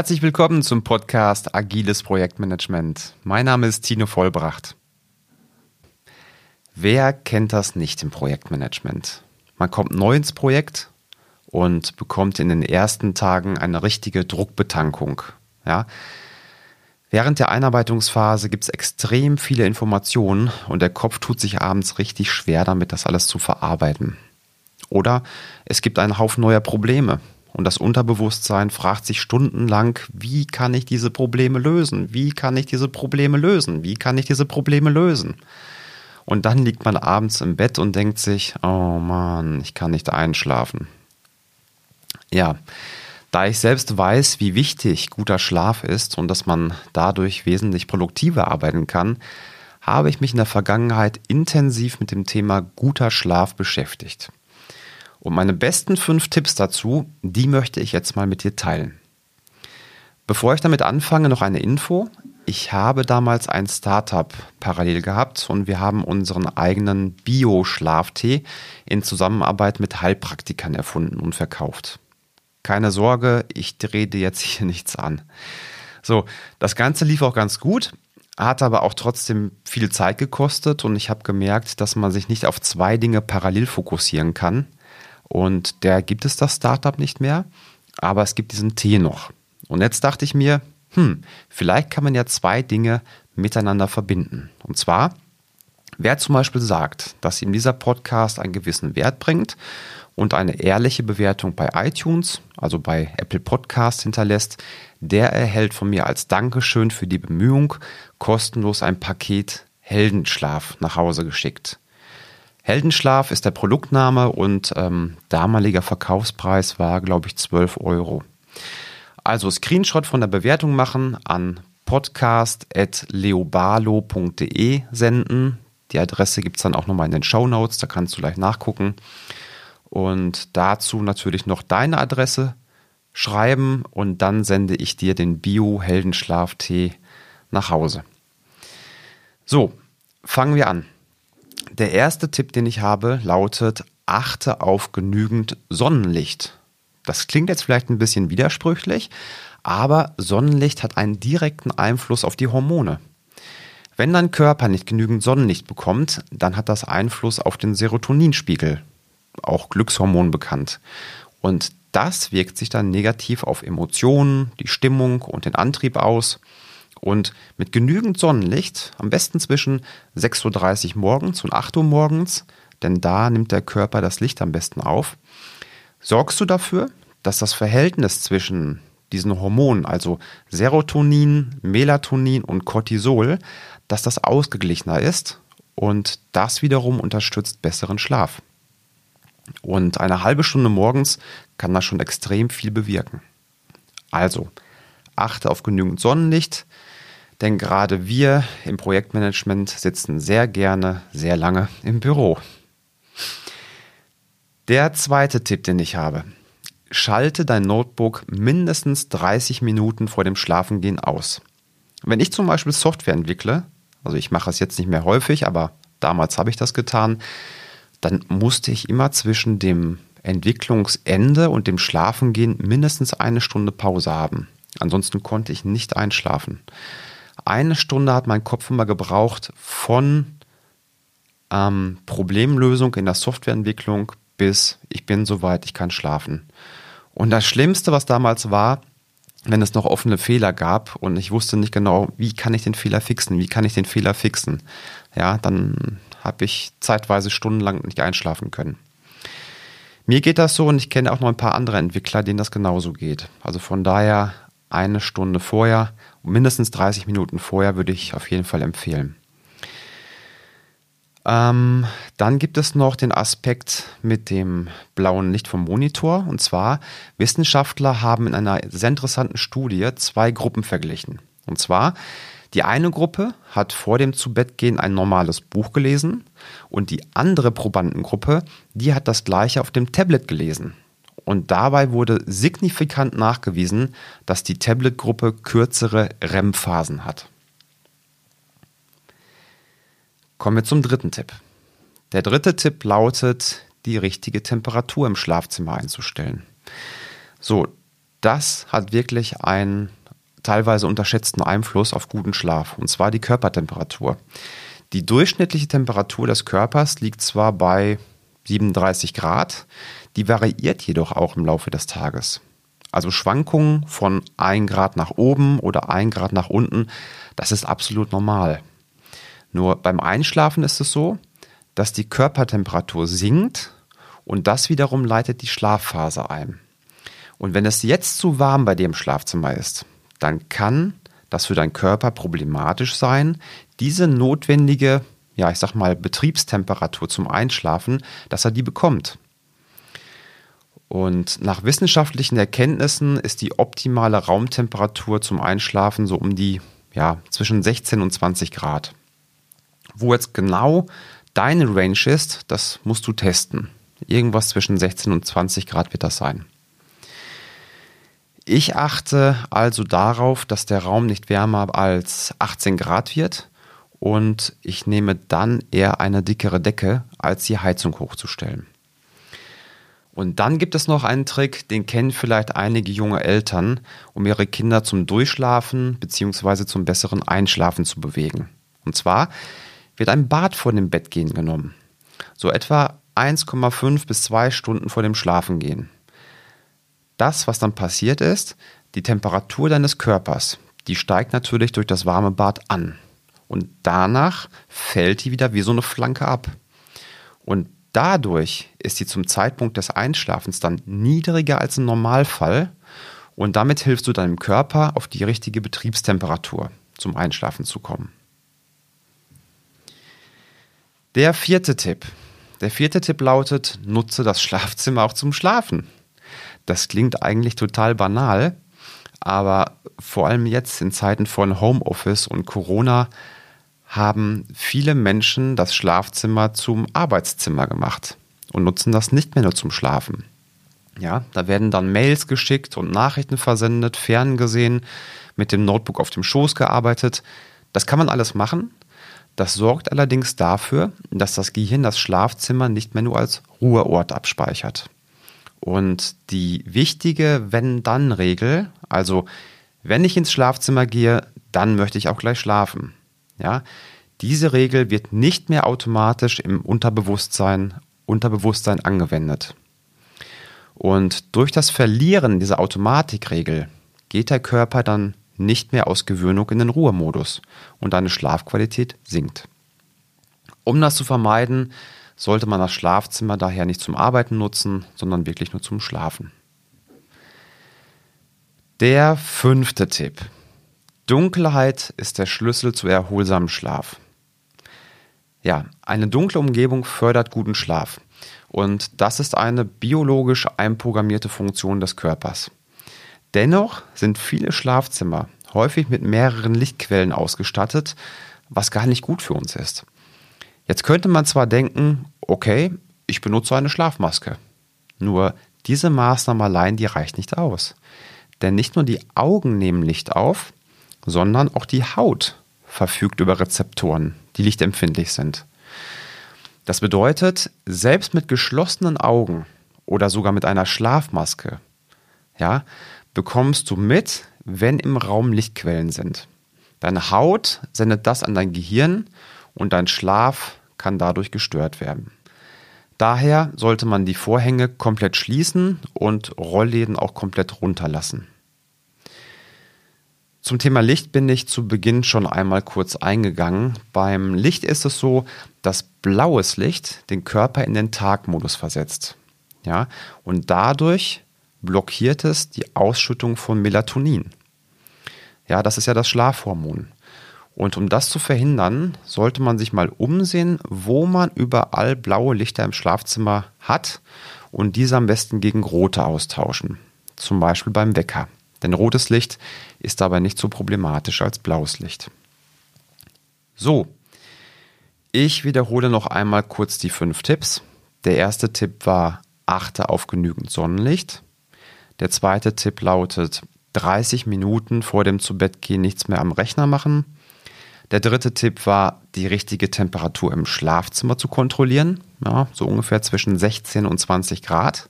Herzlich willkommen zum Podcast Agiles Projektmanagement. Mein Name ist Tino Vollbracht. Wer kennt das nicht im Projektmanagement? Man kommt neu ins Projekt und bekommt in den ersten Tagen eine richtige Druckbetankung. Ja? Während der Einarbeitungsphase gibt es extrem viele Informationen und der Kopf tut sich abends richtig schwer damit, das alles zu verarbeiten. Oder es gibt einen Haufen neuer Probleme und das Unterbewusstsein fragt sich stundenlang, wie kann ich diese Probleme lösen? Wie kann ich diese Probleme lösen? Wie kann ich diese Probleme lösen? Und dann liegt man abends im Bett und denkt sich, oh Mann, ich kann nicht einschlafen. Ja, da ich selbst weiß, wie wichtig guter Schlaf ist und dass man dadurch wesentlich produktiver arbeiten kann, habe ich mich in der Vergangenheit intensiv mit dem Thema guter Schlaf beschäftigt. Und meine besten fünf Tipps dazu, die möchte ich jetzt mal mit dir teilen. Bevor ich damit anfange, noch eine Info. Ich habe damals ein Startup parallel gehabt und wir haben unseren eigenen Bio-Schlaftee in Zusammenarbeit mit Heilpraktikern erfunden und verkauft. Keine Sorge, ich drehe dir jetzt hier nichts an. So, das Ganze lief auch ganz gut, hat aber auch trotzdem viel Zeit gekostet und ich habe gemerkt, dass man sich nicht auf zwei Dinge parallel fokussieren kann. Und der gibt es das Startup nicht mehr, aber es gibt diesen Tee noch. Und jetzt dachte ich mir, hm, vielleicht kann man ja zwei Dinge miteinander verbinden. Und zwar, wer zum Beispiel sagt, dass ihm dieser Podcast einen gewissen Wert bringt und eine ehrliche Bewertung bei iTunes, also bei Apple Podcast hinterlässt, der erhält von mir als Dankeschön für die Bemühung kostenlos ein Paket Heldenschlaf nach Hause geschickt. Heldenschlaf ist der Produktname und ähm, damaliger Verkaufspreis war, glaube ich, 12 Euro. Also Screenshot von der Bewertung machen an podcast.leobalo.de senden. Die Adresse gibt es dann auch nochmal in den Show Notes, da kannst du gleich nachgucken. Und dazu natürlich noch deine Adresse schreiben und dann sende ich dir den Bio-Heldenschlaf-Tee nach Hause. So, fangen wir an. Der erste Tipp, den ich habe, lautet, achte auf genügend Sonnenlicht. Das klingt jetzt vielleicht ein bisschen widersprüchlich, aber Sonnenlicht hat einen direkten Einfluss auf die Hormone. Wenn dein Körper nicht genügend Sonnenlicht bekommt, dann hat das Einfluss auf den Serotoninspiegel, auch Glückshormon bekannt. Und das wirkt sich dann negativ auf Emotionen, die Stimmung und den Antrieb aus. Und mit genügend Sonnenlicht, am besten zwischen 6.30 Uhr morgens und 8 Uhr morgens, denn da nimmt der Körper das Licht am besten auf, sorgst du dafür, dass das Verhältnis zwischen diesen Hormonen, also Serotonin, Melatonin und Cortisol, dass das ausgeglichener ist und das wiederum unterstützt besseren Schlaf. Und eine halbe Stunde morgens kann das schon extrem viel bewirken. Also, achte auf genügend Sonnenlicht, denn gerade wir im Projektmanagement sitzen sehr gerne, sehr lange im Büro. Der zweite Tipp, den ich habe. Schalte dein Notebook mindestens 30 Minuten vor dem Schlafengehen aus. Wenn ich zum Beispiel Software entwickle, also ich mache es jetzt nicht mehr häufig, aber damals habe ich das getan, dann musste ich immer zwischen dem Entwicklungsende und dem Schlafengehen mindestens eine Stunde Pause haben. Ansonsten konnte ich nicht einschlafen. Eine Stunde hat mein Kopf immer gebraucht von ähm, Problemlösung in der Softwareentwicklung bis ich bin soweit, ich kann schlafen. Und das Schlimmste, was damals war, wenn es noch offene Fehler gab und ich wusste nicht genau, wie kann ich den Fehler fixen, wie kann ich den Fehler fixen, ja, dann habe ich zeitweise stundenlang nicht einschlafen können. Mir geht das so und ich kenne auch noch ein paar andere Entwickler, denen das genauso geht. Also von daher eine Stunde vorher, mindestens 30 Minuten vorher würde ich auf jeden Fall empfehlen. Ähm, dann gibt es noch den Aspekt mit dem blauen Licht vom Monitor. Und zwar, Wissenschaftler haben in einer sehr interessanten Studie zwei Gruppen verglichen. Und zwar, die eine Gruppe hat vor dem Zubettgehen ein normales Buch gelesen und die andere Probandengruppe, die hat das gleiche auf dem Tablet gelesen. Und dabei wurde signifikant nachgewiesen, dass die Tablet-Gruppe kürzere REM-Phasen hat. Kommen wir zum dritten Tipp. Der dritte Tipp lautet, die richtige Temperatur im Schlafzimmer einzustellen. So, das hat wirklich einen teilweise unterschätzten Einfluss auf guten Schlaf, und zwar die Körpertemperatur. Die durchschnittliche Temperatur des Körpers liegt zwar bei 37 Grad, die variiert jedoch auch im Laufe des Tages. Also Schwankungen von 1 Grad nach oben oder 1 Grad nach unten, das ist absolut normal. Nur beim Einschlafen ist es so, dass die Körpertemperatur sinkt und das wiederum leitet die Schlafphase ein. Und wenn es jetzt zu warm bei dir im Schlafzimmer ist, dann kann das für deinen Körper problematisch sein, diese notwendige, ja, ich sag mal, Betriebstemperatur zum Einschlafen, dass er die bekommt. Und nach wissenschaftlichen Erkenntnissen ist die optimale Raumtemperatur zum Einschlafen so um die, ja, zwischen 16 und 20 Grad. Wo jetzt genau deine Range ist, das musst du testen. Irgendwas zwischen 16 und 20 Grad wird das sein. Ich achte also darauf, dass der Raum nicht wärmer als 18 Grad wird und ich nehme dann eher eine dickere Decke, als die Heizung hochzustellen. Und dann gibt es noch einen Trick, den kennen vielleicht einige junge Eltern, um ihre Kinder zum Durchschlafen bzw. zum besseren Einschlafen zu bewegen. Und zwar wird ein Bad vor dem Bettgehen genommen. So etwa 1,5 bis 2 Stunden vor dem Schlafengehen. Das, was dann passiert ist, die Temperatur deines Körpers, die steigt natürlich durch das warme Bad an. Und danach fällt die wieder wie so eine Flanke ab. Und dadurch ist sie zum Zeitpunkt des Einschlafens dann niedriger als im Normalfall. Und damit hilfst du deinem Körper auf die richtige Betriebstemperatur zum Einschlafen zu kommen. Der vierte Tipp. Der vierte Tipp lautet, nutze das Schlafzimmer auch zum Schlafen. Das klingt eigentlich total banal, aber vor allem jetzt in Zeiten von Homeoffice und Corona haben viele Menschen das Schlafzimmer zum Arbeitszimmer gemacht und nutzen das nicht mehr nur zum Schlafen. Ja, da werden dann Mails geschickt und Nachrichten versendet, ferngesehen, mit dem Notebook auf dem Schoß gearbeitet. Das kann man alles machen. Das sorgt allerdings dafür, dass das Gehirn das Schlafzimmer nicht mehr nur als Ruheort abspeichert. Und die wichtige Wenn-Dann-Regel, also wenn ich ins Schlafzimmer gehe, dann möchte ich auch gleich schlafen. Ja, diese Regel wird nicht mehr automatisch im Unterbewusstsein, Unterbewusstsein angewendet. Und durch das Verlieren dieser Automatikregel geht der Körper dann nicht mehr aus Gewöhnung in den Ruhemodus und deine Schlafqualität sinkt. Um das zu vermeiden, sollte man das Schlafzimmer daher nicht zum Arbeiten nutzen, sondern wirklich nur zum Schlafen. Der fünfte Tipp. Dunkelheit ist der Schlüssel zu erholsamem Schlaf. Ja, eine dunkle Umgebung fördert guten Schlaf. Und das ist eine biologisch einprogrammierte Funktion des Körpers. Dennoch sind viele Schlafzimmer häufig mit mehreren Lichtquellen ausgestattet, was gar nicht gut für uns ist. Jetzt könnte man zwar denken, okay, ich benutze eine Schlafmaske. Nur diese Maßnahme allein, die reicht nicht aus. Denn nicht nur die Augen nehmen Licht auf, sondern auch die Haut verfügt über Rezeptoren, die lichtempfindlich sind. Das bedeutet, selbst mit geschlossenen Augen oder sogar mit einer Schlafmaske, ja, bekommst du mit, wenn im Raum Lichtquellen sind. Deine Haut sendet das an dein Gehirn und dein Schlaf kann dadurch gestört werden. Daher sollte man die Vorhänge komplett schließen und Rollläden auch komplett runterlassen. Zum Thema Licht bin ich zu Beginn schon einmal kurz eingegangen. Beim Licht ist es so, dass blaues Licht den Körper in den Tagmodus versetzt. Ja, und dadurch blockiert es die Ausschüttung von Melatonin. Ja, das ist ja das Schlafhormon. Und um das zu verhindern, sollte man sich mal umsehen, wo man überall blaue Lichter im Schlafzimmer hat und diese am besten gegen rote austauschen. Zum Beispiel beim Wecker. Denn rotes Licht ist dabei nicht so problematisch als blaues Licht. So, ich wiederhole noch einmal kurz die fünf Tipps. Der erste Tipp war, achte auf genügend Sonnenlicht. Der zweite Tipp lautet, 30 Minuten vor dem Zubettgehen nichts mehr am Rechner machen. Der dritte Tipp war, die richtige Temperatur im Schlafzimmer zu kontrollieren, ja, so ungefähr zwischen 16 und 20 Grad.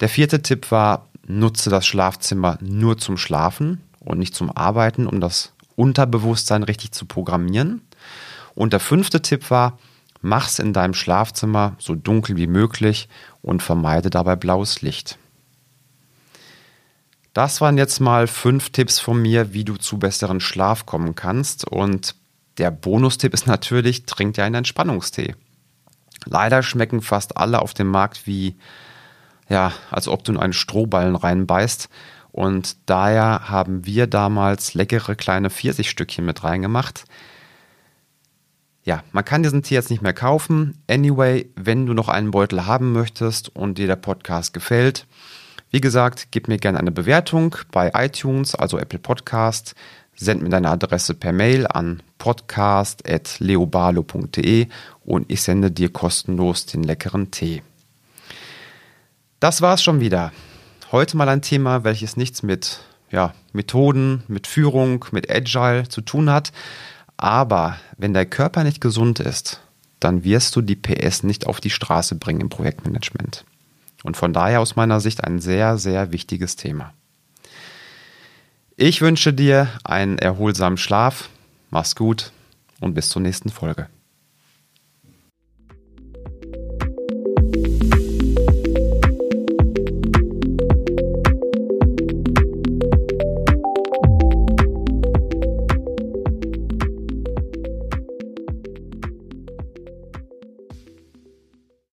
Der vierte Tipp war, nutze das Schlafzimmer nur zum Schlafen und nicht zum Arbeiten, um das Unterbewusstsein richtig zu programmieren. Und der fünfte Tipp war, mach's in deinem Schlafzimmer so dunkel wie möglich und vermeide dabei blaues Licht. Das waren jetzt mal fünf Tipps von mir, wie du zu besseren Schlaf kommen kannst. Und der Bonustipp ist natürlich, trink dir einen Entspannungstee. Leider schmecken fast alle auf dem Markt wie, ja, als ob du in einen Strohballen reinbeißt. Und daher haben wir damals leckere kleine Pfirsichstückchen mit reingemacht. Ja, man kann diesen Tee jetzt nicht mehr kaufen. Anyway, wenn du noch einen Beutel haben möchtest und dir der Podcast gefällt, wie gesagt, gib mir gerne eine Bewertung bei iTunes, also Apple Podcast. Send mir deine Adresse per Mail an podcast.leobalo.de und ich sende dir kostenlos den leckeren Tee. Das war's schon wieder. Heute mal ein Thema, welches nichts mit ja, Methoden, mit Führung, mit Agile zu tun hat. Aber wenn der Körper nicht gesund ist, dann wirst du die PS nicht auf die Straße bringen im Projektmanagement. Und von daher aus meiner Sicht ein sehr, sehr wichtiges Thema. Ich wünsche dir einen erholsamen Schlaf, mach's gut und bis zur nächsten Folge.